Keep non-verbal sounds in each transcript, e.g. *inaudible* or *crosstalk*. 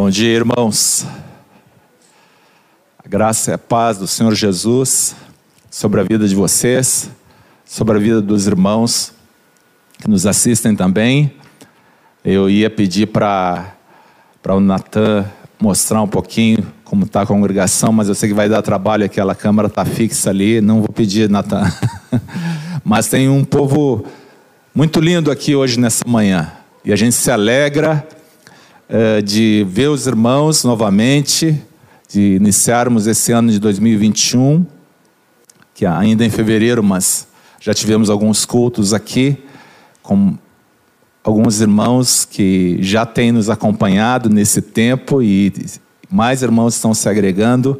Bom dia, irmãos. A graça e a paz do Senhor Jesus sobre a vida de vocês, sobre a vida dos irmãos que nos assistem também. Eu ia pedir para o Natan mostrar um pouquinho como está a congregação, mas eu sei que vai dar trabalho, aquela câmera está fixa ali, não vou pedir, Natan. *laughs* mas tem um povo muito lindo aqui hoje nessa manhã, e a gente se alegra é, de ver os irmãos novamente, de iniciarmos esse ano de 2021, que ainda em fevereiro, mas já tivemos alguns cultos aqui, com alguns irmãos que já têm nos acompanhado nesse tempo e mais irmãos estão se agregando.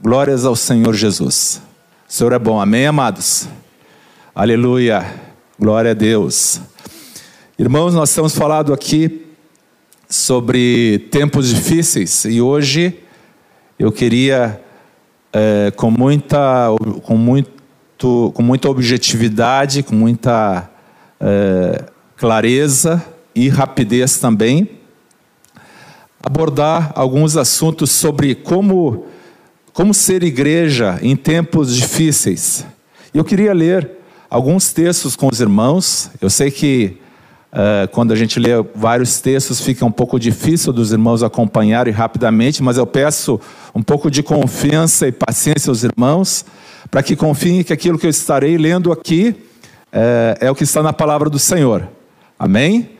Glórias ao Senhor Jesus. O Senhor é bom, amém, amados? Aleluia, glória a Deus. Irmãos, nós estamos falando aqui sobre tempos difíceis e hoje eu queria, é, com, muita, com, muito, com muita objetividade, com muita é, clareza e rapidez também, abordar alguns assuntos sobre como, como ser igreja em tempos difíceis. Eu queria ler alguns textos com os irmãos, eu sei que Uh, quando a gente lê vários textos, fica um pouco difícil dos irmãos acompanharem rapidamente, mas eu peço um pouco de confiança e paciência aos irmãos, para que confiem que aquilo que eu estarei lendo aqui uh, é o que está na palavra do Senhor. Amém?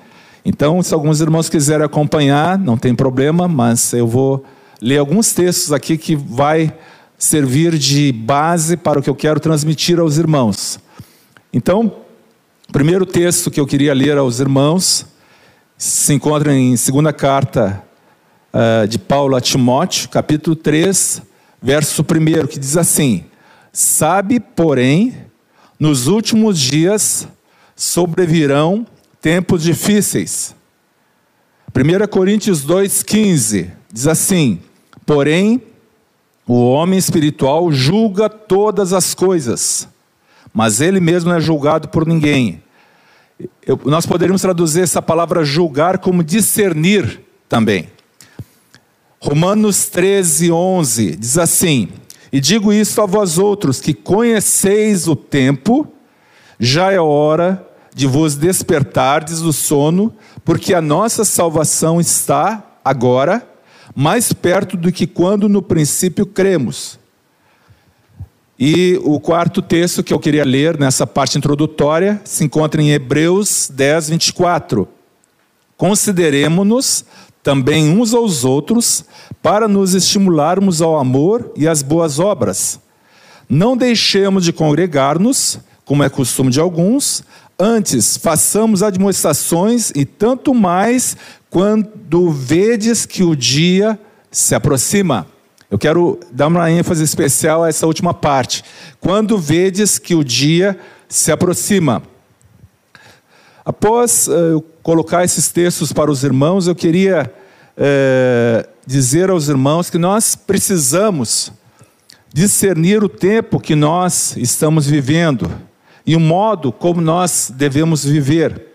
Então, se alguns irmãos quiserem acompanhar, não tem problema, mas eu vou ler alguns textos aqui que vai servir de base para o que eu quero transmitir aos irmãos. Então, o primeiro texto que eu queria ler aos irmãos se encontra em segunda carta uh, de Paulo a Timóteo, capítulo 3, verso 1, que diz assim: Sabe, porém, nos últimos dias sobrevirão tempos difíceis. 1 Coríntios 2,15 diz assim: Porém, o homem espiritual julga todas as coisas mas ele mesmo não é julgado por ninguém. Eu, nós poderíamos traduzir essa palavra julgar como discernir também. Romanos 13, 11 diz assim: E digo isso a vós outros, que conheceis o tempo, já é hora de vos despertardes do sono, porque a nossa salvação está agora mais perto do que quando no princípio cremos. E o quarto texto que eu queria ler nessa parte introdutória se encontra em Hebreus 10, 24. Consideremos-nos também uns aos outros para nos estimularmos ao amor e às boas obras. Não deixemos de congregar-nos, como é costume de alguns, antes façamos admoestações e tanto mais quando vedes que o dia se aproxima. Eu quero dar uma ênfase especial a essa última parte. Quando vedes que o dia se aproxima. Após uh, colocar esses textos para os irmãos, eu queria uh, dizer aos irmãos que nós precisamos discernir o tempo que nós estamos vivendo e o modo como nós devemos viver.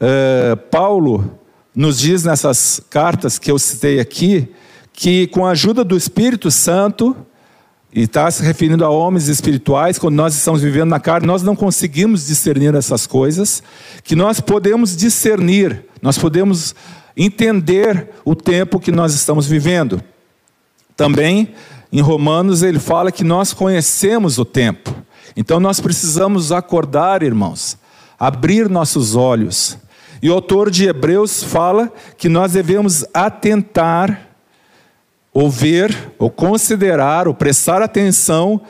Uh, Paulo nos diz nessas cartas que eu citei aqui que com a ajuda do Espírito Santo, e está se referindo a homens espirituais, quando nós estamos vivendo na carne, nós não conseguimos discernir essas coisas, que nós podemos discernir, nós podemos entender o tempo que nós estamos vivendo. Também, em Romanos, ele fala que nós conhecemos o tempo. Então nós precisamos acordar, irmãos, abrir nossos olhos. E o autor de Hebreus fala que nós devemos atentar ou ver, ou considerar, ou prestar atenção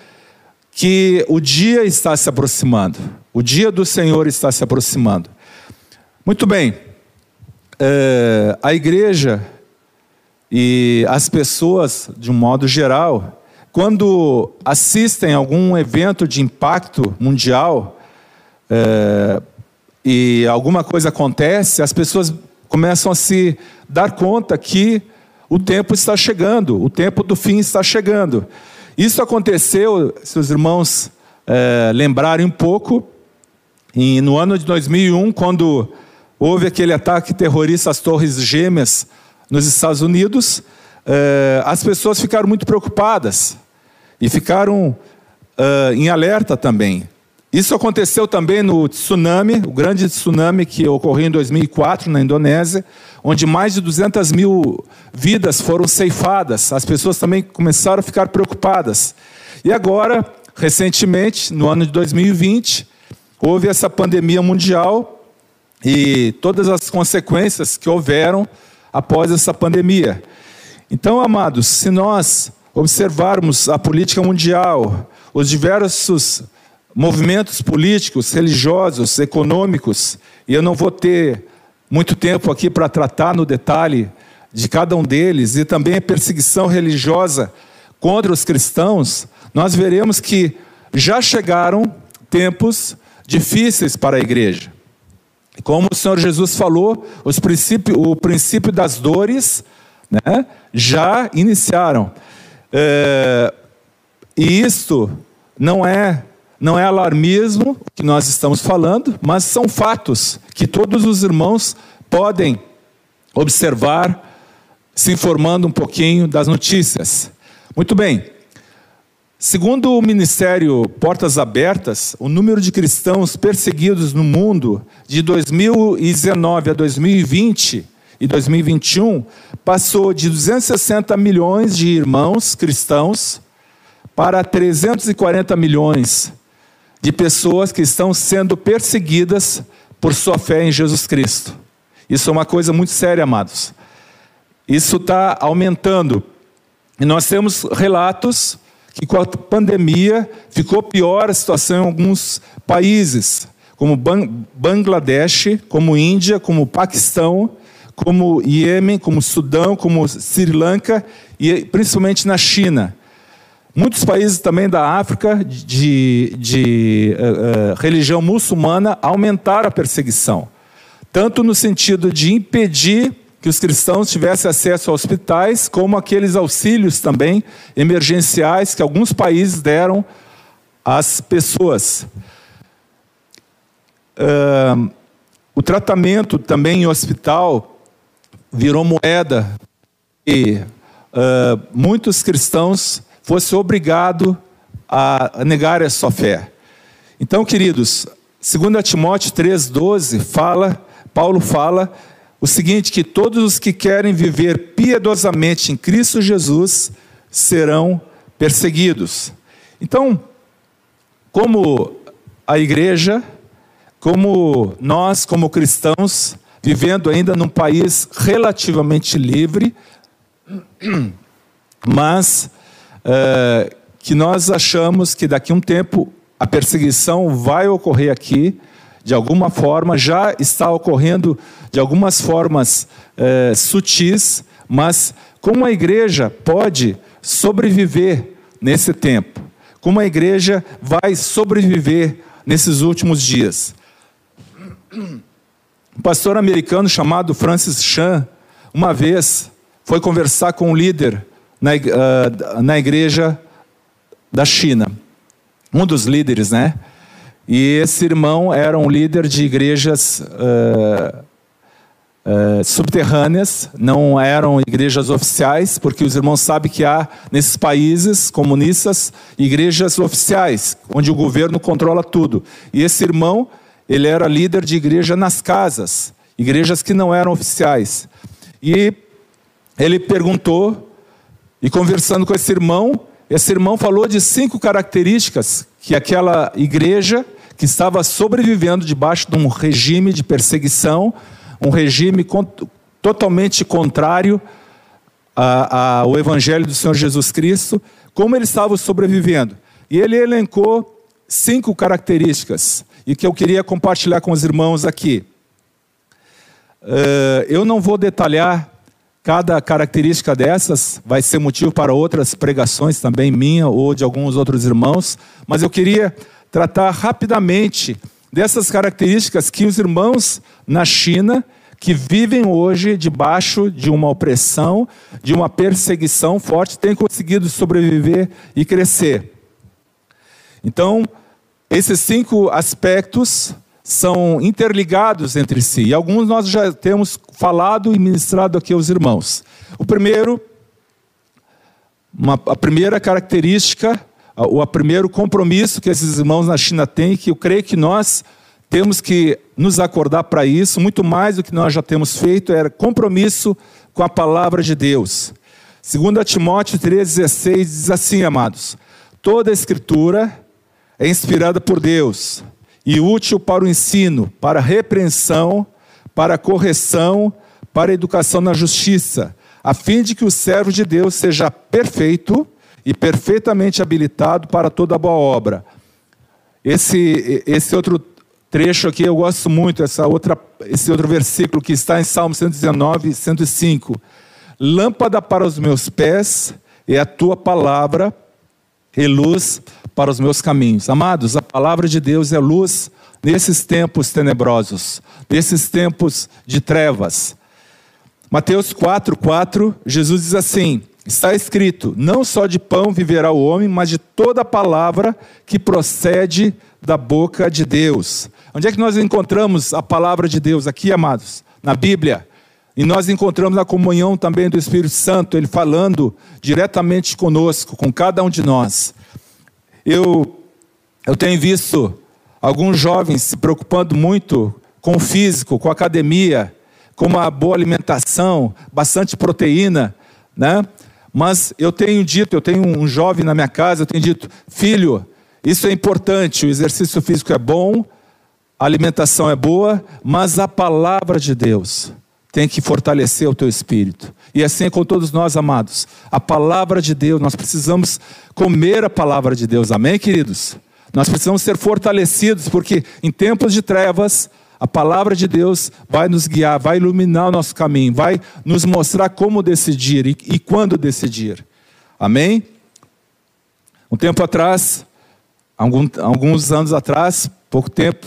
que o dia está se aproximando, o dia do Senhor está se aproximando. Muito bem, é, a igreja e as pessoas, de um modo geral, quando assistem a algum evento de impacto mundial é, e alguma coisa acontece, as pessoas começam a se dar conta que o tempo está chegando, o tempo do fim está chegando. Isso aconteceu, se os irmãos é, lembrarem um pouco, em, no ano de 2001, quando houve aquele ataque terrorista às Torres Gêmeas nos Estados Unidos, eh, as pessoas ficaram muito preocupadas e ficaram uh, em alerta também. Isso aconteceu também no tsunami, o grande tsunami que ocorreu em 2004 na Indonésia, onde mais de 200 mil vidas foram ceifadas. As pessoas também começaram a ficar preocupadas. E agora, recentemente, no ano de 2020, houve essa pandemia mundial e todas as consequências que houveram após essa pandemia. Então, amados, se nós observarmos a política mundial, os diversos movimentos políticos, religiosos, econômicos, e eu não vou ter muito tempo aqui para tratar no detalhe de cada um deles, e também a perseguição religiosa contra os cristãos, nós veremos que já chegaram tempos difíceis para a igreja. Como o Senhor Jesus falou, os o princípio das dores né, já iniciaram. É, e isto não é não é alarmismo que nós estamos falando, mas são fatos que todos os irmãos podem observar, se informando um pouquinho das notícias. Muito bem. Segundo o Ministério Portas Abertas, o número de cristãos perseguidos no mundo de 2019 a 2020 e 2021 passou de 260 milhões de irmãos cristãos para 340 milhões de pessoas que estão sendo perseguidas por sua fé em Jesus Cristo. Isso é uma coisa muito séria, amados. Isso está aumentando. E nós temos relatos que com a pandemia ficou pior a situação em alguns países, como Bangladesh, como Índia, como Paquistão, como Iêmen, como Sudão, como Sri Lanka e principalmente na China. Muitos países também da África de, de uh, uh, religião muçulmana aumentaram a perseguição, tanto no sentido de impedir que os cristãos tivessem acesso a hospitais, como aqueles auxílios também emergenciais que alguns países deram às pessoas. Uh, o tratamento também em hospital virou moeda e muitos cristãos fosse obrigado a negar a sua fé. Então, queridos, 2 Timóteo 3,12 fala, Paulo fala o seguinte: que todos os que querem viver piedosamente em Cristo Jesus serão perseguidos. Então, como a igreja, como nós, como cristãos, vivendo ainda num país relativamente livre, mas uh, que nós achamos que daqui a um tempo a perseguição vai ocorrer aqui, de alguma forma, já está ocorrendo de algumas formas uh, sutis, mas como a igreja pode sobreviver nesse tempo? Como a igreja vai sobreviver nesses últimos dias? Um pastor americano chamado Francis Chan, uma vez, foi conversar com um líder na, uh, na igreja da China. Um dos líderes, né? E esse irmão era um líder de igrejas uh, uh, subterrâneas, não eram igrejas oficiais, porque os irmãos sabem que há nesses países comunistas igrejas oficiais, onde o governo controla tudo. E esse irmão, ele era líder de igreja nas casas, igrejas que não eram oficiais. E ele perguntou e conversando com esse irmão, esse irmão falou de cinco características que aquela igreja que estava sobrevivendo debaixo de um regime de perseguição, um regime totalmente contrário ao evangelho do Senhor Jesus Cristo, como eles estavam sobrevivendo. E ele elencou cinco características e que eu queria compartilhar com os irmãos aqui. Uh, eu não vou detalhar Cada característica dessas vai ser motivo para outras pregações também, minha ou de alguns outros irmãos, mas eu queria tratar rapidamente dessas características que os irmãos na China, que vivem hoje debaixo de uma opressão, de uma perseguição forte, têm conseguido sobreviver e crescer. Então, esses cinco aspectos são interligados entre si. E alguns nós já temos falado e ministrado aqui aos irmãos. O primeiro, uma, a primeira característica, o primeiro compromisso que esses irmãos na China têm, que eu creio que nós temos que nos acordar para isso, muito mais do que nós já temos feito, é compromisso com a palavra de Deus. 2 Timóteo 3,16 diz assim, amados: toda a escritura é inspirada por Deus e útil para o ensino, para repreensão, para correção, para educação na justiça, a fim de que o servo de Deus seja perfeito e perfeitamente habilitado para toda boa obra. Esse, esse outro trecho aqui eu gosto muito, essa outra, esse outro versículo que está em Salmo 119, 105. Lâmpada para os meus pés é a tua palavra e luz para os meus caminhos. Amados, a palavra de Deus é luz nesses tempos tenebrosos, nesses tempos de trevas. Mateus 4, 4, Jesus diz assim: Está escrito: Não só de pão viverá o homem, mas de toda palavra que procede da boca de Deus. Onde é que nós encontramos a palavra de Deus? Aqui, amados, na Bíblia. E nós encontramos a comunhão também do Espírito Santo, ele falando diretamente conosco, com cada um de nós. Eu, eu tenho visto alguns jovens se preocupando muito com o físico, com a academia, com uma boa alimentação, bastante proteína, né? Mas eu tenho dito, eu tenho um jovem na minha casa, eu tenho dito, filho, isso é importante, o exercício físico é bom, a alimentação é boa, mas a palavra de Deus tem que fortalecer o teu espírito. E assim é com todos nós, amados. A palavra de Deus, nós precisamos comer a palavra de Deus. Amém, queridos? Nós precisamos ser fortalecidos, porque em tempos de trevas, a palavra de Deus vai nos guiar, vai iluminar o nosso caminho, vai nos mostrar como decidir e, e quando decidir. Amém? Um tempo atrás, algum, alguns anos atrás, pouco tempo,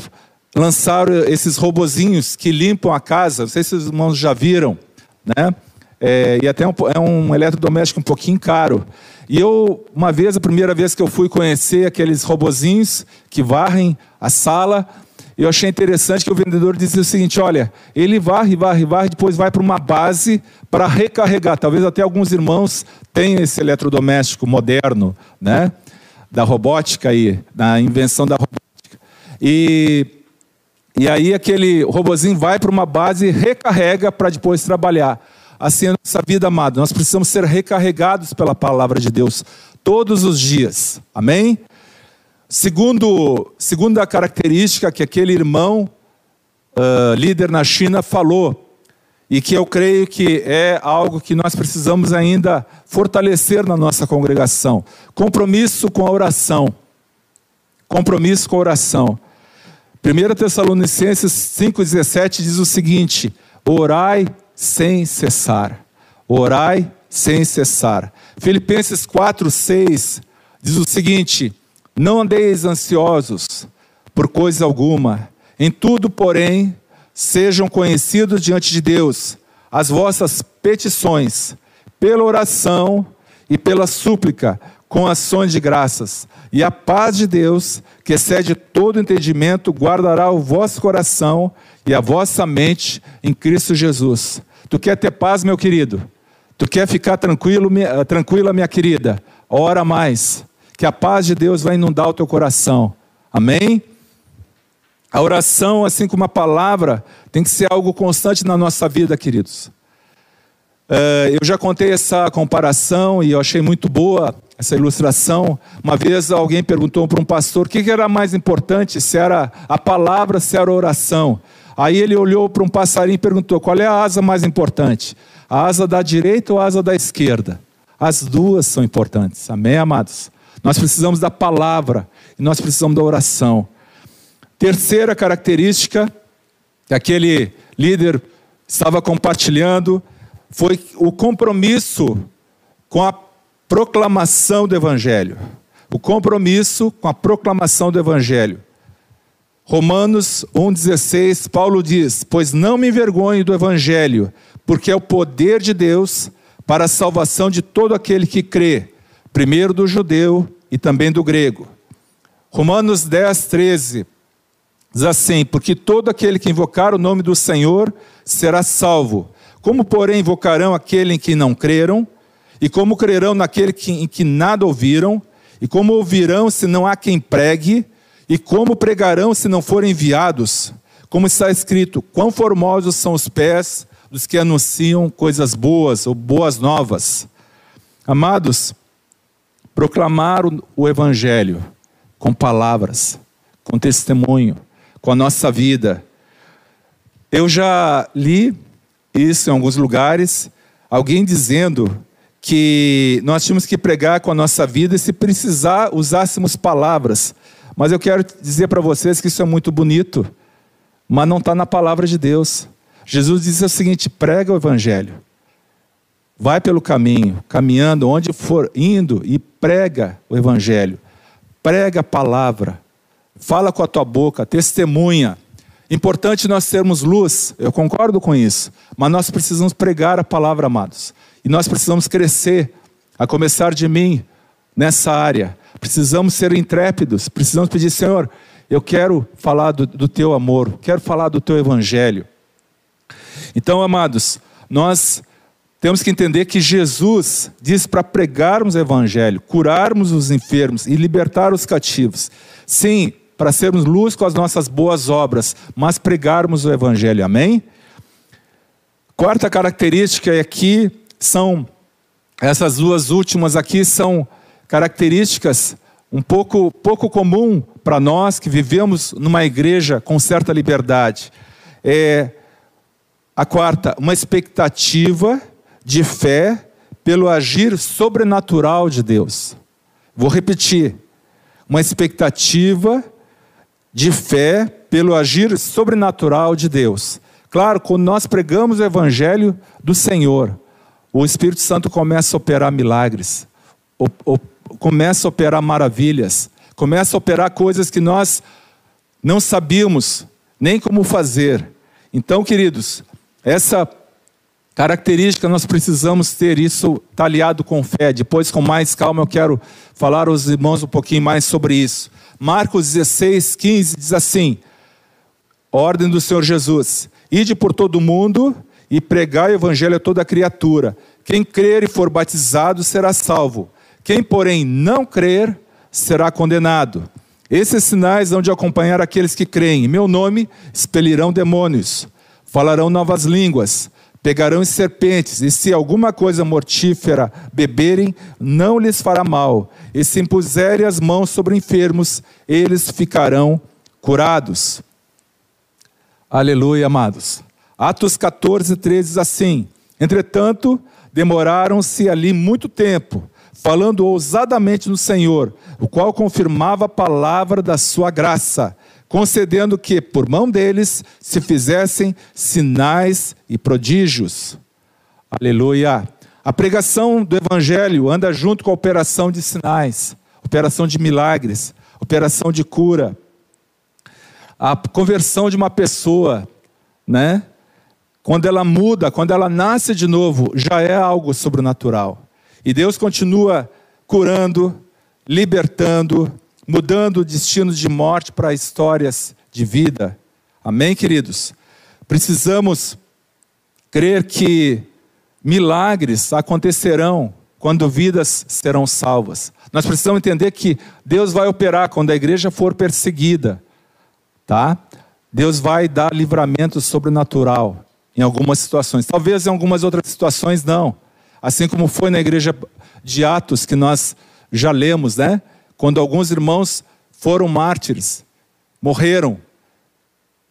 lançaram esses robozinhos que limpam a casa. Não sei se os irmãos já viram, né? É, e até um, é um eletrodoméstico um pouquinho caro. E eu, uma vez, a primeira vez que eu fui conhecer aqueles robozinhos que varrem a sala, eu achei interessante que o vendedor dizia o seguinte: olha, ele varre, varre, varre, depois vai para uma base para recarregar. Talvez até alguns irmãos tenham esse eletrodoméstico moderno, né? Da robótica aí, da invenção da robótica. E, e aí aquele robozinho vai para uma base recarrega para depois trabalhar. Assim é nossa vida, amado. Nós precisamos ser recarregados pela palavra de Deus todos os dias. Amém? Segundo, segunda característica que aquele irmão uh, líder na China falou, e que eu creio que é algo que nós precisamos ainda fortalecer na nossa congregação: compromisso com a oração. Compromisso com a oração. 1 Tessalonicenses 5,17 diz o seguinte: orai sem cessar. Orai sem cessar. Filipenses 4, 6 diz o seguinte: Não andeis ansiosos por coisa alguma, em tudo, porém, sejam conhecidos diante de Deus as vossas petições, pela oração e pela súplica, com ações de graças. E a paz de Deus, que excede todo entendimento, guardará o vosso coração e a vossa mente em Cristo Jesus. Tu quer ter paz, meu querido? Tu quer ficar tranquilo, minha, tranquila, minha querida? Ora mais, que a paz de Deus vai inundar o teu coração. Amém? A oração, assim como a palavra, tem que ser algo constante na nossa vida, queridos. Uh, eu já contei essa comparação e eu achei muito boa essa ilustração. Uma vez alguém perguntou para um pastor o que era mais importante, se era a palavra, se era a oração. Aí ele olhou para um passarinho e perguntou: qual é a asa mais importante? A asa da direita ou a asa da esquerda? As duas são importantes. Amém, amados? Nós precisamos da palavra e nós precisamos da oração. Terceira característica que aquele líder estava compartilhando foi o compromisso com a proclamação do Evangelho. O compromisso com a proclamação do Evangelho. Romanos 1,16, Paulo diz: Pois não me envergonho do Evangelho, porque é o poder de Deus para a salvação de todo aquele que crê, primeiro do judeu e também do grego. Romanos 10, 13. Diz assim: Porque todo aquele que invocar o nome do Senhor será salvo. Como, porém, invocarão aquele em que não creram? E como crerão naquele que, em que nada ouviram? E como ouvirão se não há quem pregue? E como pregarão se não forem enviados? Como está escrito: Quão formosos são os pés dos que anunciam coisas boas ou boas novas. Amados, proclamar o Evangelho com palavras, com testemunho, com a nossa vida. Eu já li isso em alguns lugares, alguém dizendo que nós tínhamos que pregar com a nossa vida e, se precisar, usássemos palavras. Mas eu quero dizer para vocês que isso é muito bonito, mas não está na palavra de Deus. Jesus diz o seguinte: prega o Evangelho. Vai pelo caminho, caminhando, onde for indo e prega o Evangelho. Prega a palavra. Fala com a tua boca, testemunha. Importante nós termos luz, eu concordo com isso, mas nós precisamos pregar a palavra, amados. E nós precisamos crescer, a começar de mim, nessa área. Precisamos ser intrépidos, precisamos pedir, Senhor, eu quero falar do, do teu amor, quero falar do teu evangelho. Então, amados, nós temos que entender que Jesus diz para pregarmos o evangelho, curarmos os enfermos e libertar os cativos. Sim, para sermos luz com as nossas boas obras, mas pregarmos o evangelho. Amém? Quarta característica aqui são essas duas últimas aqui são características um pouco pouco comum para nós que vivemos numa igreja com certa liberdade. É a quarta, uma expectativa de fé pelo agir sobrenatural de Deus. Vou repetir. Uma expectativa de fé pelo agir sobrenatural de Deus. Claro, quando nós pregamos o evangelho do Senhor, o Espírito Santo começa a operar milagres, começa a operar maravilhas, começa a operar coisas que nós não sabíamos nem como fazer. Então, queridos, essa característica nós precisamos ter isso talhado com fé. Depois, com mais calma, eu quero falar aos irmãos um pouquinho mais sobre isso. Marcos 16, 15 diz assim: Ordem do Senhor Jesus: Ide por todo o mundo e pregai o evangelho a toda criatura. Quem crer e for batizado será salvo. Quem, porém, não crer será condenado. Esses sinais hão de acompanhar aqueles que creem. Em meu nome expelirão demônios falarão novas línguas, pegarão serpentes, e se alguma coisa mortífera beberem, não lhes fará mal, e se impuserem as mãos sobre enfermos, eles ficarão curados. Aleluia, amados. Atos 14, 13 diz assim: Entretanto, demoraram-se ali muito tempo, falando ousadamente no Senhor, o qual confirmava a palavra da sua graça concedendo que, por mão deles, se fizessem sinais e prodígios. Aleluia. A pregação do Evangelho anda junto com a operação de sinais, operação de milagres, operação de cura. A conversão de uma pessoa, né? Quando ela muda, quando ela nasce de novo, já é algo sobrenatural. E Deus continua curando, libertando, mudando o destino de morte para histórias de vida. Amém, queridos? Precisamos crer que milagres acontecerão quando vidas serão salvas. Nós precisamos entender que Deus vai operar quando a igreja for perseguida, tá? Deus vai dar livramento sobrenatural em algumas situações. Talvez em algumas outras situações não. Assim como foi na igreja de Atos que nós já lemos, né? quando alguns irmãos foram mártires, morreram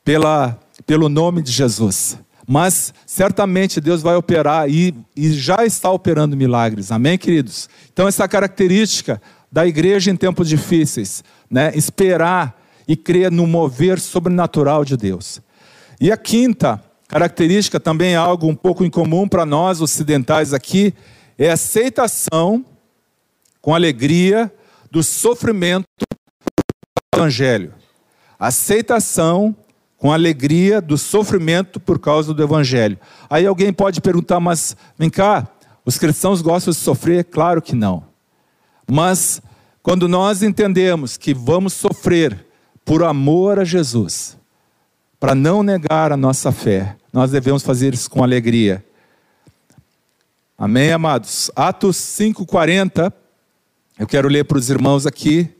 pela, pelo nome de Jesus. Mas certamente Deus vai operar e, e já está operando milagres. Amém, queridos? Então, essa característica da igreja em tempos difíceis, né? esperar e crer no mover sobrenatural de Deus. E a quinta característica, também é algo um pouco incomum para nós ocidentais aqui, é aceitação com alegria do sofrimento do Evangelho. Aceitação com alegria do sofrimento por causa do Evangelho. Aí alguém pode perguntar, mas vem cá, os cristãos gostam de sofrer? Claro que não. Mas quando nós entendemos que vamos sofrer por amor a Jesus, para não negar a nossa fé. Nós devemos fazer isso com alegria. Amém, amados? Atos 5,40, eu quero ler para os irmãos aqui,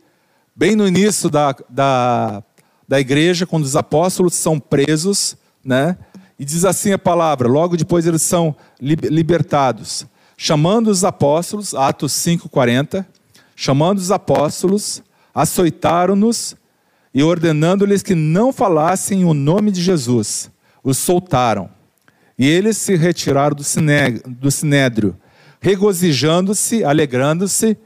bem no início da, da, da igreja, quando os apóstolos são presos, né? E diz assim a palavra, logo depois eles são libertados. Chamando os apóstolos, Atos 5,40, chamando os apóstolos, açoitaram-nos e ordenando-lhes que não falassem o nome de Jesus, os soltaram. E eles se retiraram do sinédrio, regozijando-se, alegrando-se,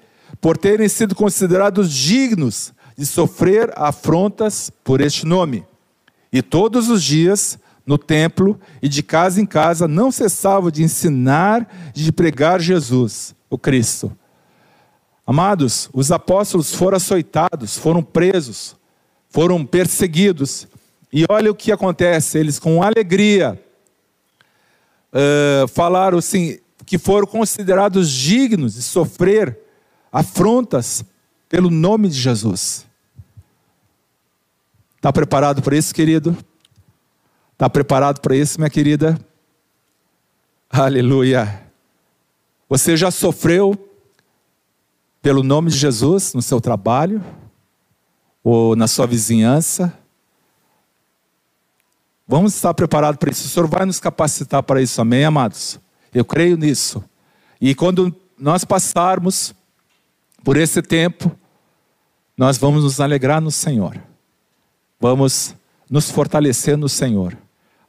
por terem sido considerados dignos de sofrer afrontas por este nome. E todos os dias no templo e de casa em casa não cessavam de ensinar e de pregar Jesus, o Cristo. Amados, os apóstolos foram açoitados, foram presos, foram perseguidos. E olha o que acontece, eles com alegria uh, falaram assim, que foram considerados dignos de sofrer afrontas pelo nome de Jesus. Está preparado para isso, querido? Está preparado para isso, minha querida? Aleluia. Você já sofreu pelo nome de Jesus no seu trabalho ou na sua vizinhança? Vamos estar preparados para isso. O Senhor vai nos capacitar para isso, amém, amados? Eu creio nisso. E quando nós passarmos por esse tempo, nós vamos nos alegrar no Senhor. Vamos nos fortalecer no Senhor.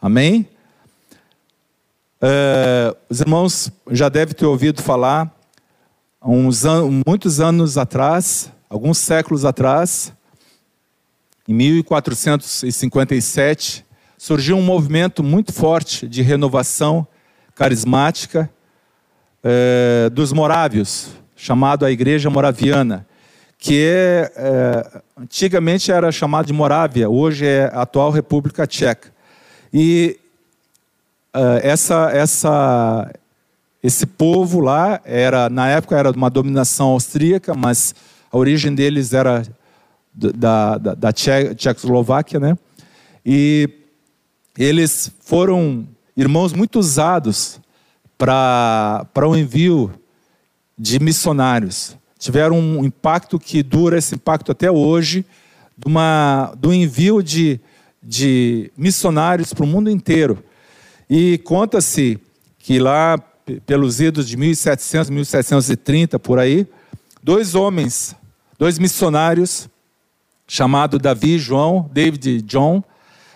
Amém? Uh, os irmãos já devem ter ouvido falar, uns an muitos anos atrás, alguns séculos atrás, em 1457, surgiu um movimento muito forte de renovação carismática uh, dos morávios, chamado a Igreja Moraviana, que é, antigamente era chamado de Morávia, hoje é a atual República Tcheca. E uh, essa, essa, esse povo lá era, na época, era uma dominação austríaca, mas a origem deles era da, da, da Tchecoslováquia, né? E eles foram irmãos muito usados para o envio de missionários. Tiveram um impacto que dura esse impacto até hoje, de uma, do envio de, de missionários para o mundo inteiro. E conta-se que lá, pelos idos de 1700, 1730, por aí, dois homens, dois missionários, chamados Davi e João, David e John,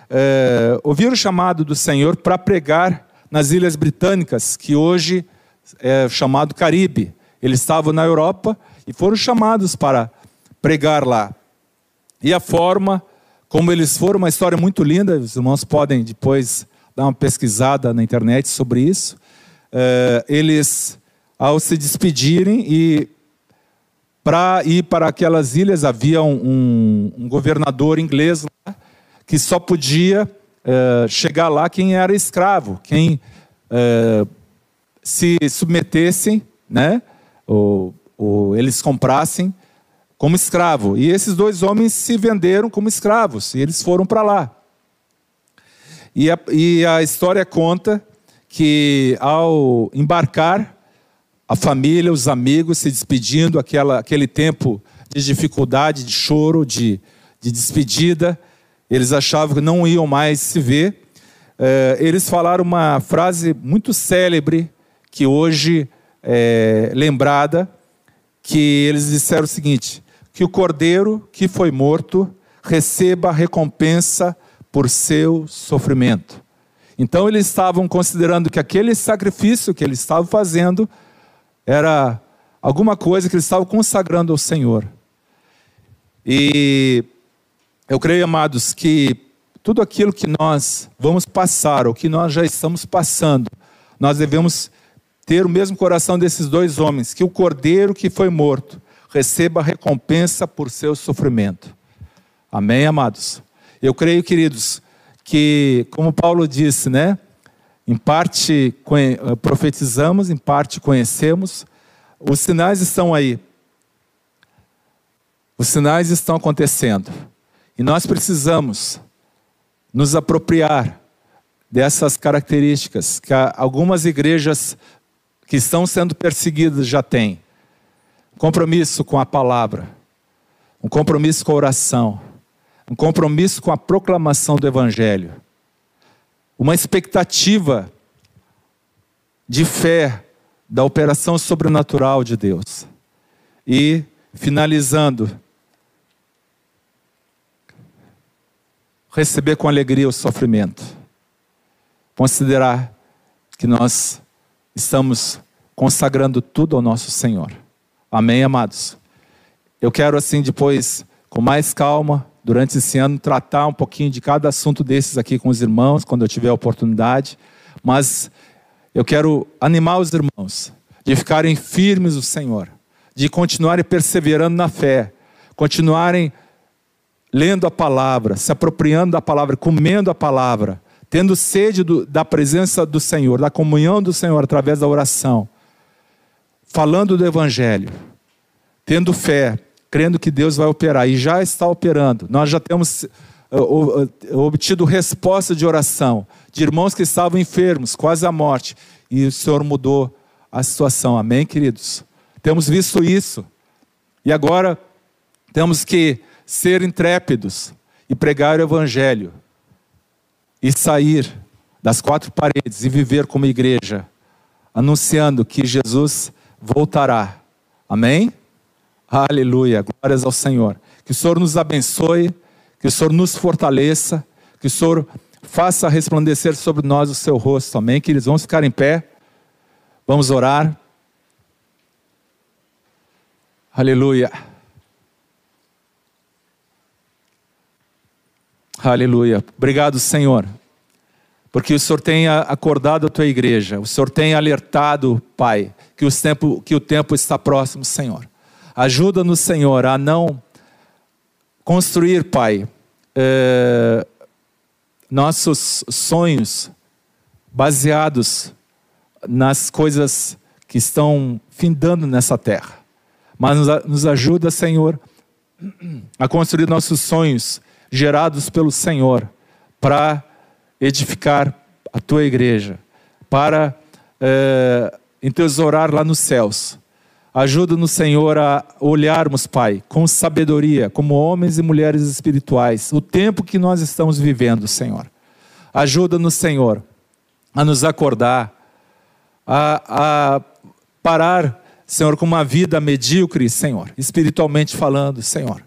é, o chamado do Senhor para pregar nas Ilhas Britânicas, que hoje é chamado Caribe. Eles estavam na Europa e foram chamados para pregar lá. E a forma como eles foram, uma história muito linda, os irmãos podem depois dar uma pesquisada na internet sobre isso. É, eles, ao se despedirem e para ir para aquelas ilhas, havia um, um governador inglês lá, que só podia é, chegar lá quem era escravo, quem é, se submetessem, né, ou, ou eles comprassem como escravo. E esses dois homens se venderam como escravos e eles foram para lá. E a, e a história conta que ao embarcar, a família, os amigos se despedindo, aquela, aquele tempo de dificuldade, de choro, de, de despedida, eles achavam que não iam mais se ver. É, eles falaram uma frase muito célebre, que hoje é lembrada, que eles disseram o seguinte: que o cordeiro que foi morto receba recompensa por seu sofrimento. Então eles estavam considerando que aquele sacrifício que eles estavam fazendo era alguma coisa que eles estavam consagrando ao Senhor. E eu creio, amados, que tudo aquilo que nós vamos passar, ou que nós já estamos passando, nós devemos ter o mesmo coração desses dois homens, que o cordeiro que foi morto receba recompensa por seu sofrimento. Amém, amados? Eu creio, queridos, que, como Paulo disse, né? Em parte eh, profetizamos, em parte conhecemos. Os sinais estão aí. Os sinais estão acontecendo. E nós precisamos nos apropriar dessas características que algumas igrejas que estão sendo perseguidas já têm. Compromisso com a palavra, um compromisso com a oração, um compromisso com a proclamação do Evangelho, uma expectativa de fé da operação sobrenatural de Deus. E, finalizando, receber com alegria o sofrimento, considerar que nós estamos consagrando tudo ao nosso Senhor. Amém, amados? Eu quero, assim, depois, com mais calma, durante esse ano, tratar um pouquinho de cada assunto desses aqui com os irmãos, quando eu tiver a oportunidade, mas eu quero animar os irmãos de ficarem firmes no Senhor, de continuarem perseverando na fé, continuarem lendo a palavra, se apropriando da palavra, comendo a palavra, tendo sede do, da presença do Senhor, da comunhão do Senhor através da oração, falando do Evangelho, tendo fé, crendo que Deus vai operar e já está operando. Nós já temos uh, uh, obtido resposta de oração de irmãos que estavam enfermos, quase à morte, e o Senhor mudou a situação. Amém, queridos? Temos visto isso. E agora temos que ser intrépidos e pregar o Evangelho e sair das quatro paredes e viver como igreja, anunciando que Jesus voltará. Amém? Aleluia, glórias ao Senhor. Que o Senhor nos abençoe, que o Senhor nos fortaleça, que o Senhor faça resplandecer sobre nós o seu rosto. Amém, queridos? Vamos ficar em pé, vamos orar. Aleluia. Aleluia. Obrigado, Senhor, porque o Senhor tem acordado a tua igreja, o Senhor tem alertado, Pai, que, o tempo, que o tempo está próximo, Senhor. Ajuda-nos, Senhor, a não construir, Pai, eh, nossos sonhos baseados nas coisas que estão findando nessa terra. Mas nos ajuda, Senhor, a construir nossos sonhos gerados pelo Senhor, para edificar a tua igreja, para é, entesourar lá nos céus. Ajuda-nos, Senhor, a olharmos, Pai, com sabedoria, como homens e mulheres espirituais, o tempo que nós estamos vivendo, Senhor. Ajuda-nos, Senhor, a nos acordar, a, a parar, Senhor, com uma vida medíocre, Senhor, espiritualmente falando, Senhor.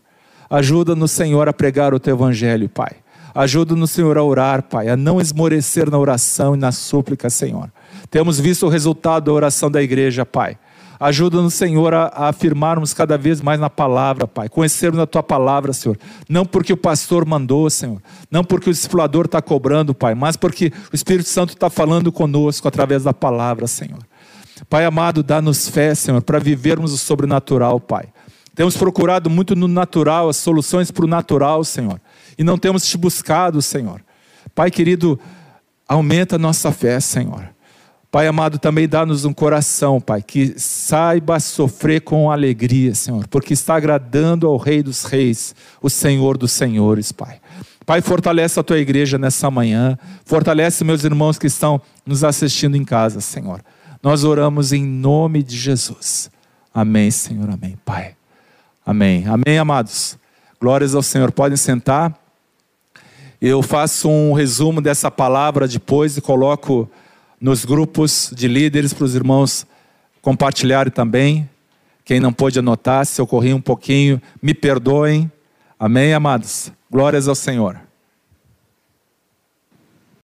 Ajuda-nos, Senhor, a pregar o teu evangelho, Pai. Ajuda-nos, Senhor, a orar, Pai, a não esmorecer na oração e na súplica, Senhor. Temos visto o resultado da oração da igreja, Pai. Ajuda-nos, Senhor, a, afirmarmos cada vez mais na palavra, Pai. Conhecermos a tua palavra, Senhor. Não porque o pastor mandou, Senhor. Não porque o discipulador está cobrando, Pai. Mas porque o Espírito Santo está falando conosco através da palavra, Senhor. Pai amado, dá-nos fé, Senhor, para vivermos o sobrenatural, Pai. Temos procurado muito no natural, as soluções para o natural, Senhor. E não temos te buscado, Senhor. Pai querido, aumenta a nossa fé, Senhor. Pai amado, também dá-nos um coração, Pai, que saiba sofrer com alegria, Senhor, porque está agradando ao Rei dos Reis, o Senhor dos Senhores, Pai. Pai, fortalece a tua igreja nessa manhã, fortalece meus irmãos que estão nos assistindo em casa, Senhor. Nós oramos em nome de Jesus. Amém, Senhor, amém, Pai. Amém. Amém, amados. Glórias ao Senhor. Podem sentar. Eu faço um resumo dessa palavra depois e coloco nos grupos de líderes para os irmãos compartilharem também. Quem não pôde anotar, se eu corri um pouquinho, me perdoem. Amém, amados. Glórias ao Senhor.